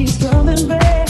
He's coming back.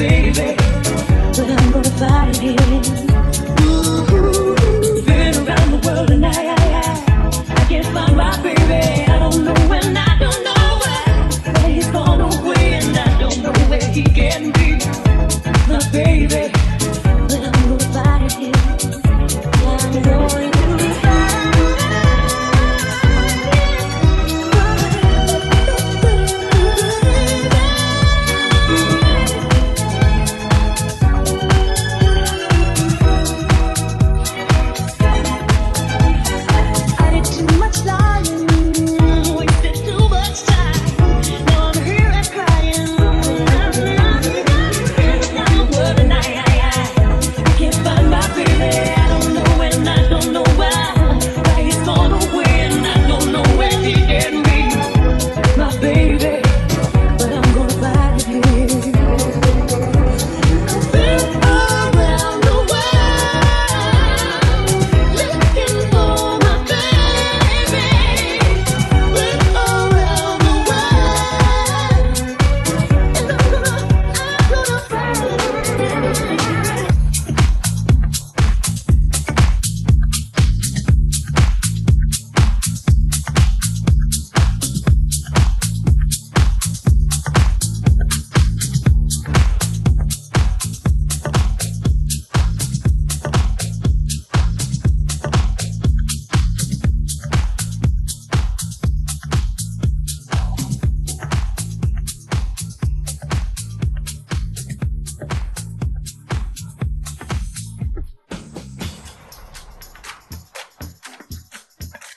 baby, but I'm gonna find him. Been around the world and I, I, I, I can't find my baby. I don't know when, I don't know where, he's gone away and I don't know where he can be. My baby.